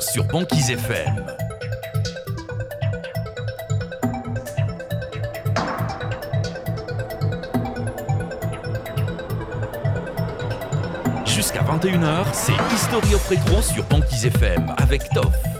Sur Banquise FM. Jusqu'à 21h, c'est History of Retro sur Banquise FM avec Toff.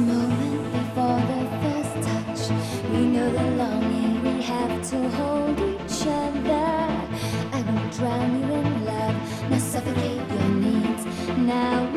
Moment before the first touch, we know the longing we have to hold each other. I won't drown you in love, nor suffocate your needs. Now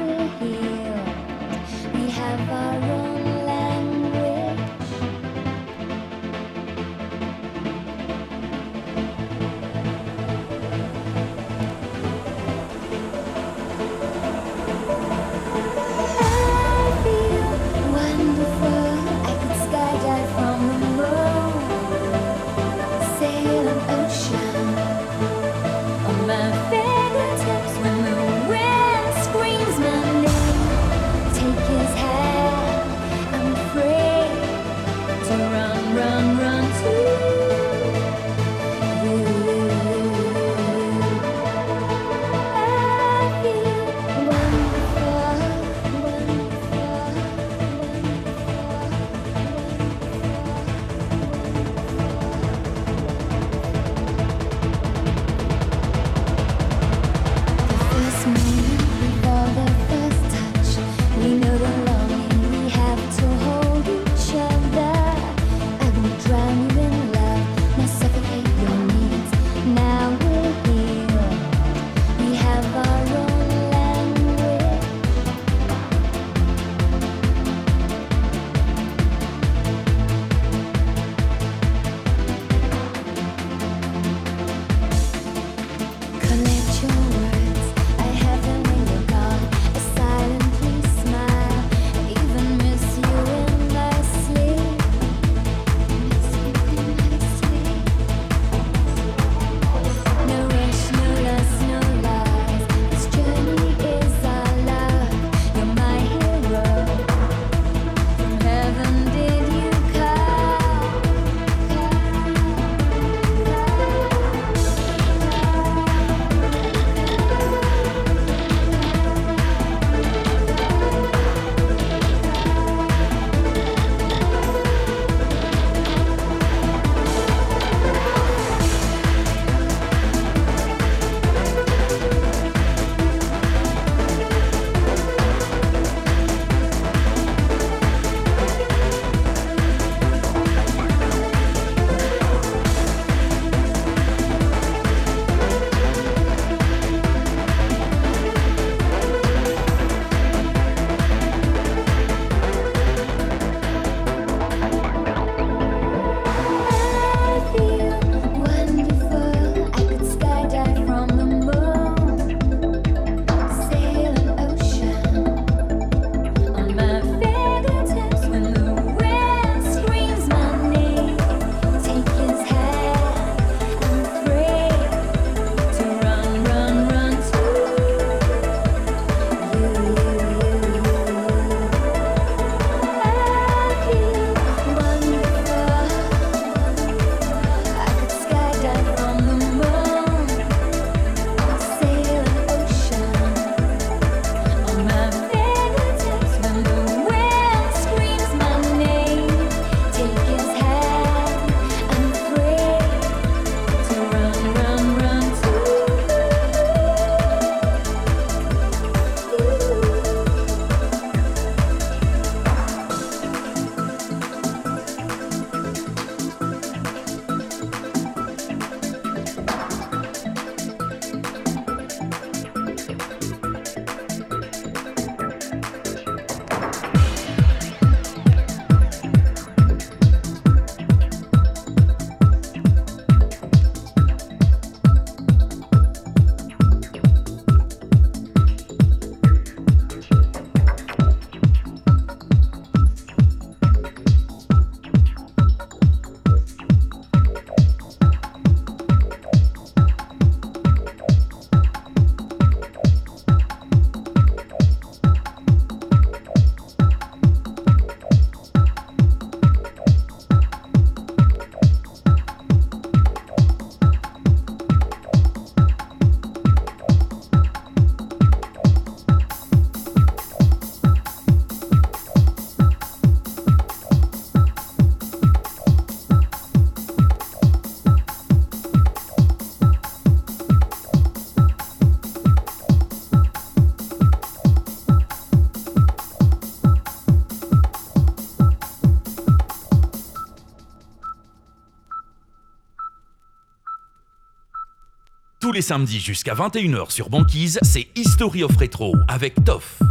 Tous les samedis jusqu'à 21h sur Banquise, c'est History of Retro avec Toff.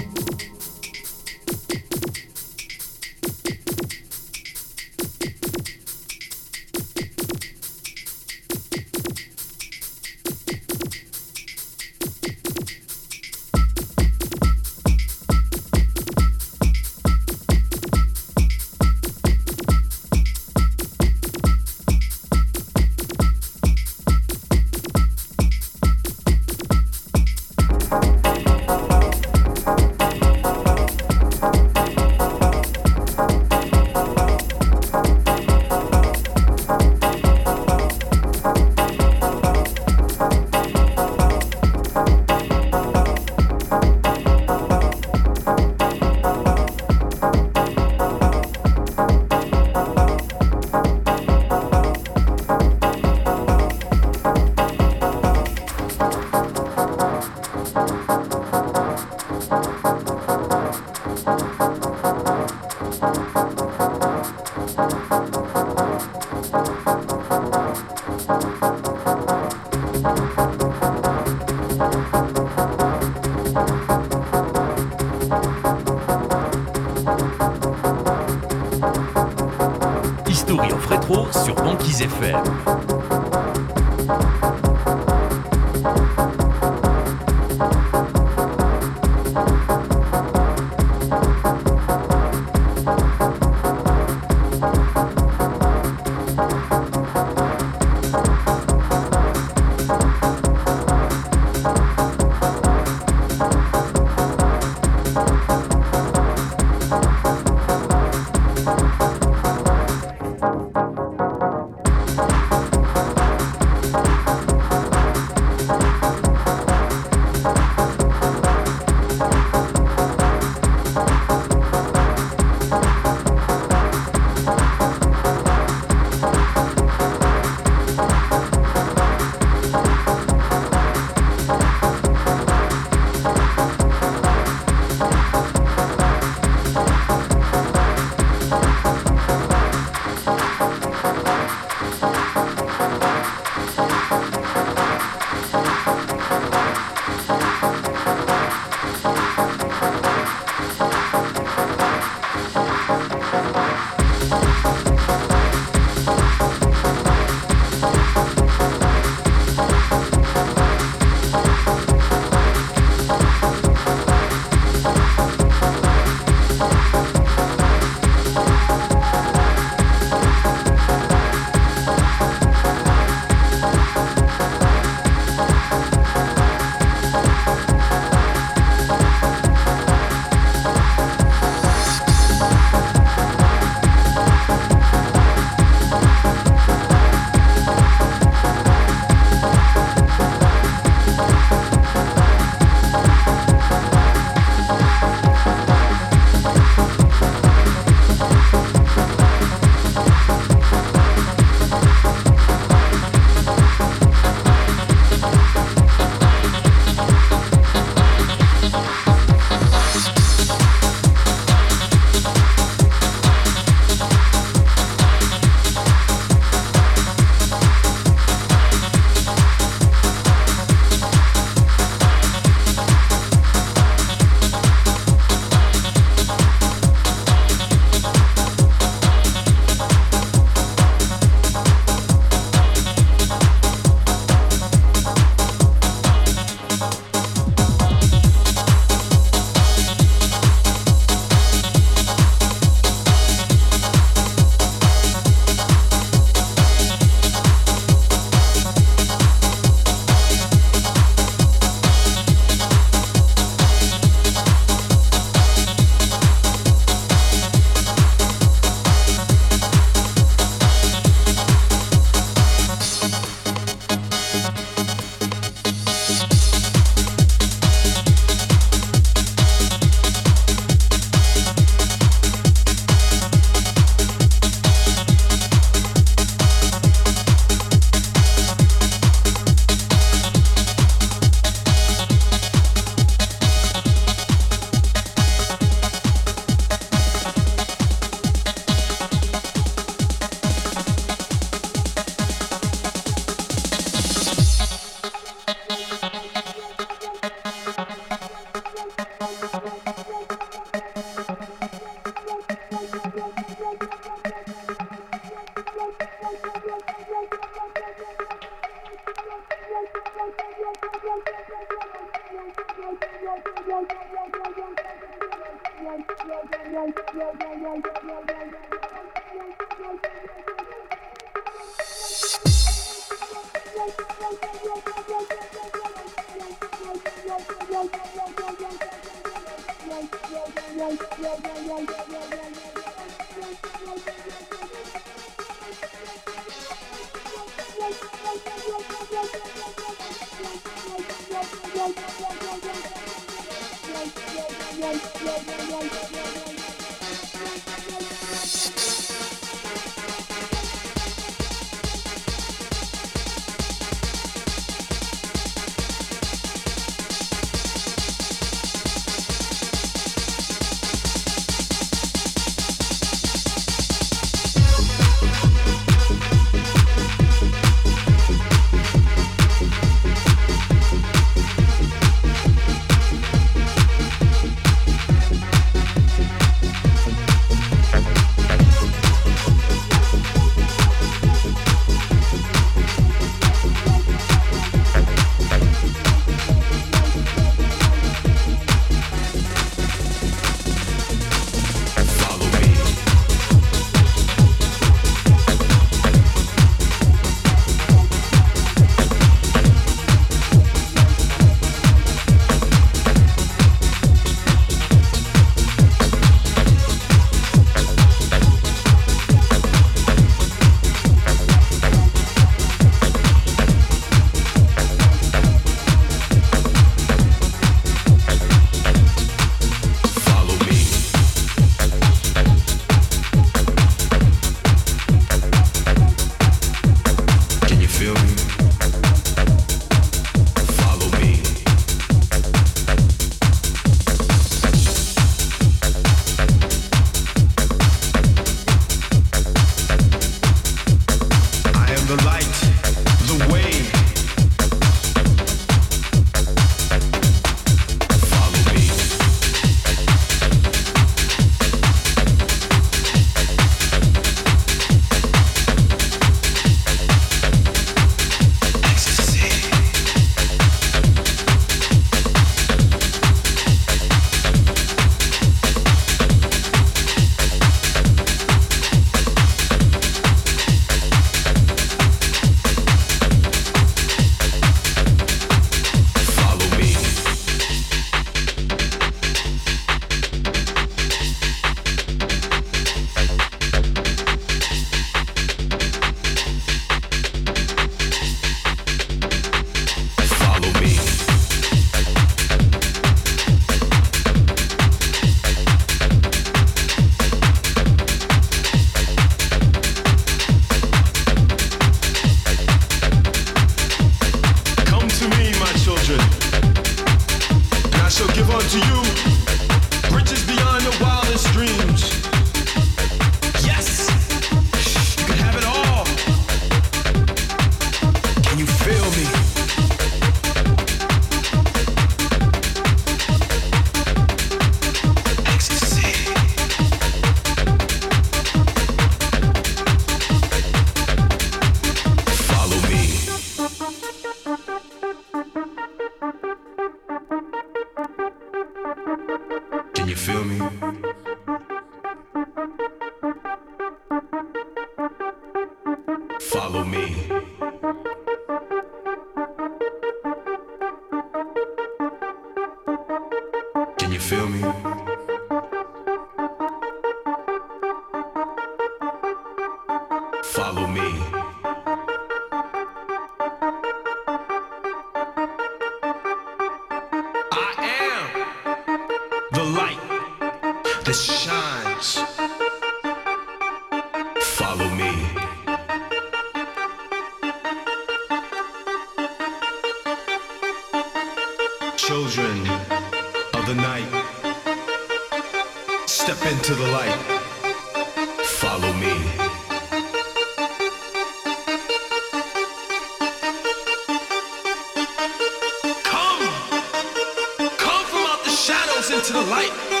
into the light.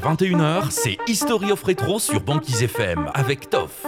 21h, c'est History of Retro sur Banquise FM avec Toff.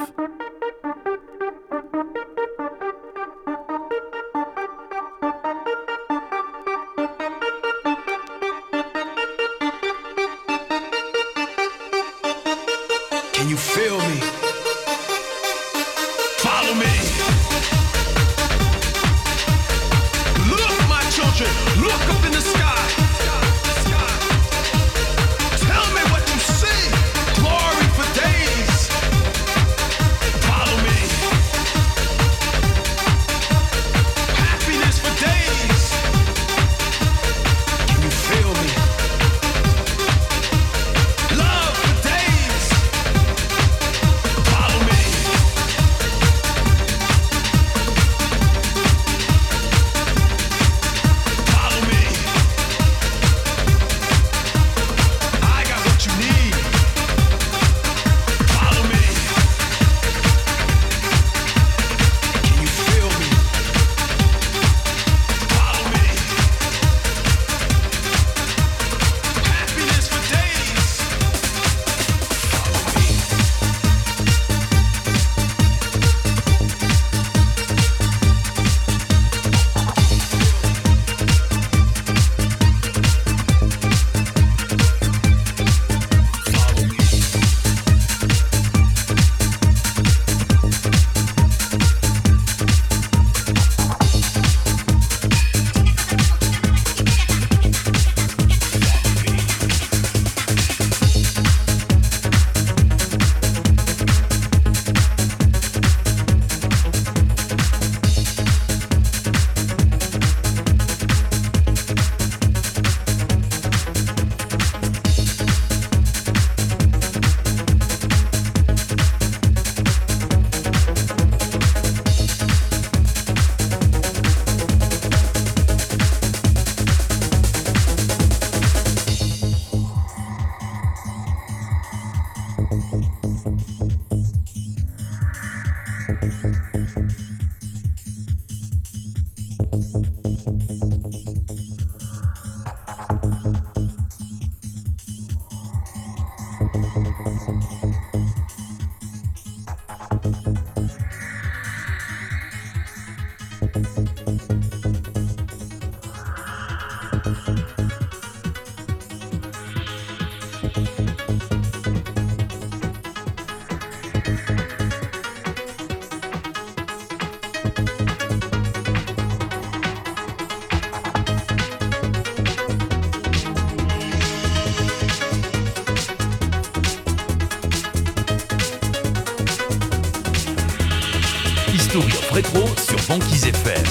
effets.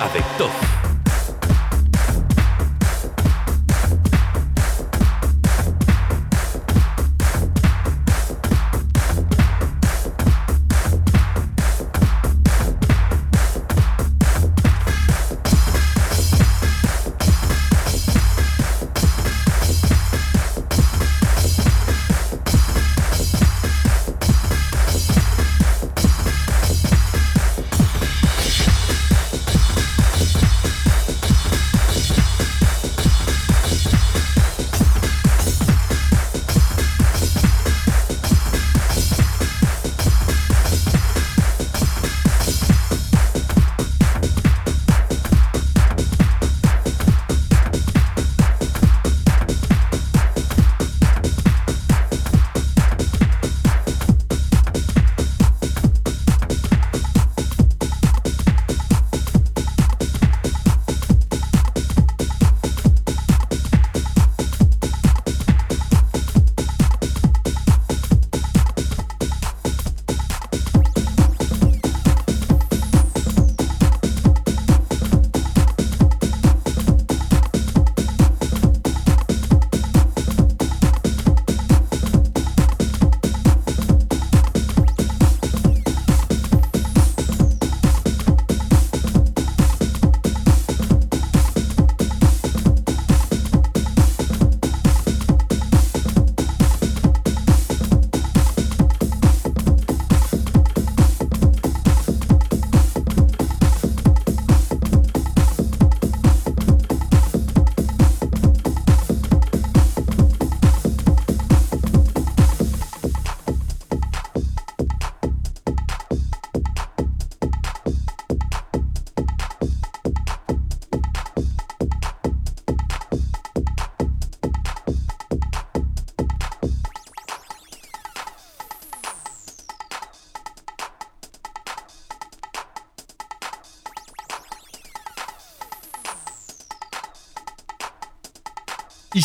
Avec.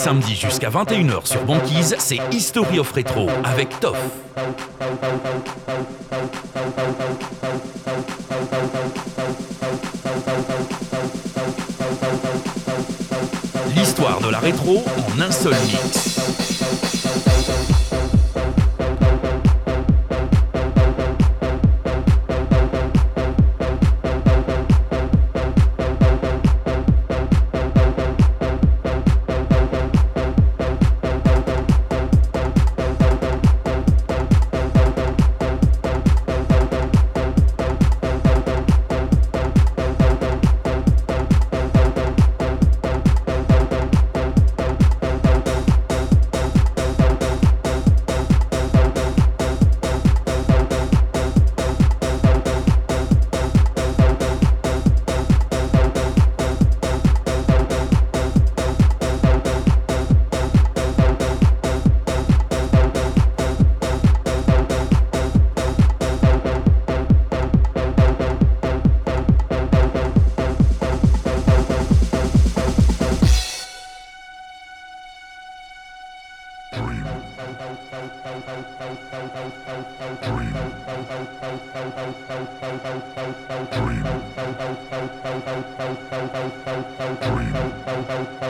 Samedis jusqu'à 21h sur Banquise, c'est History of Retro avec Toff. L'histoire de la rétro en un seul mix. Three.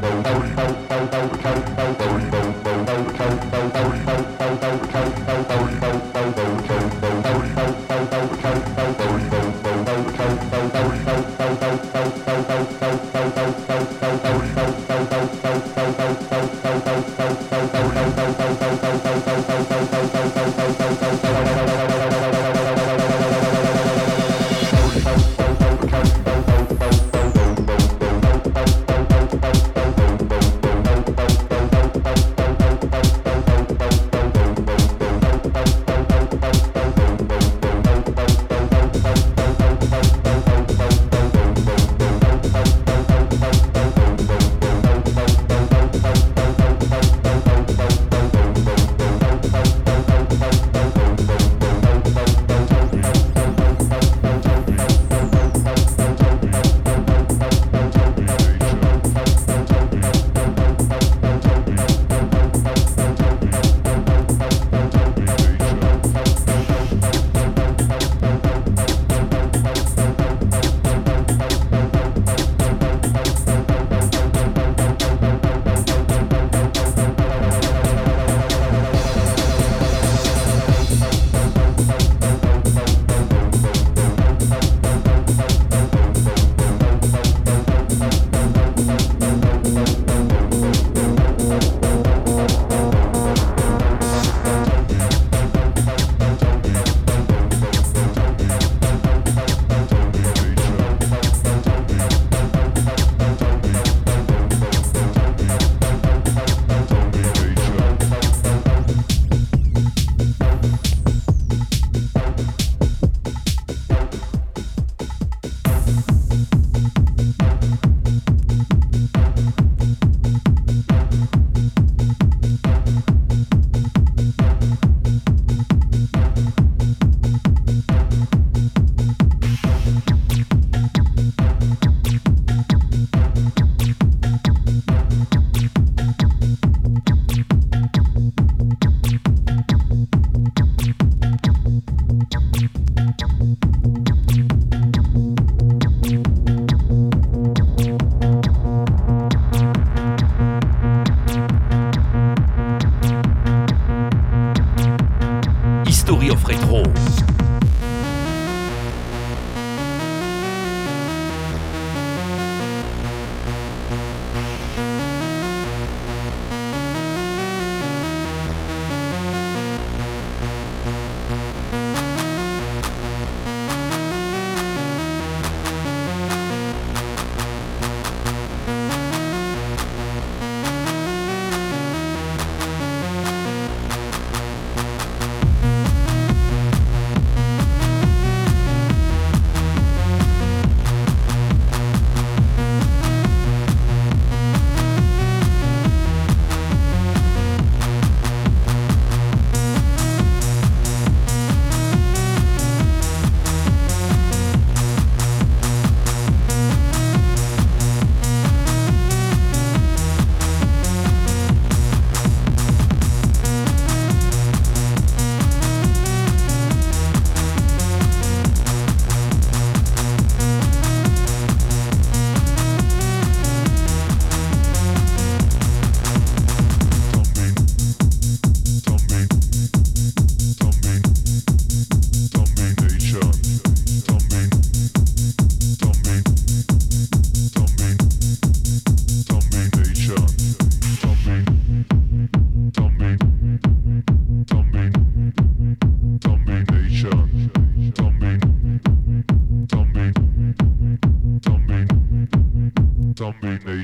Bow, bow, bow, bow, bow, bow, bow, bow, bow.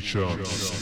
Productions.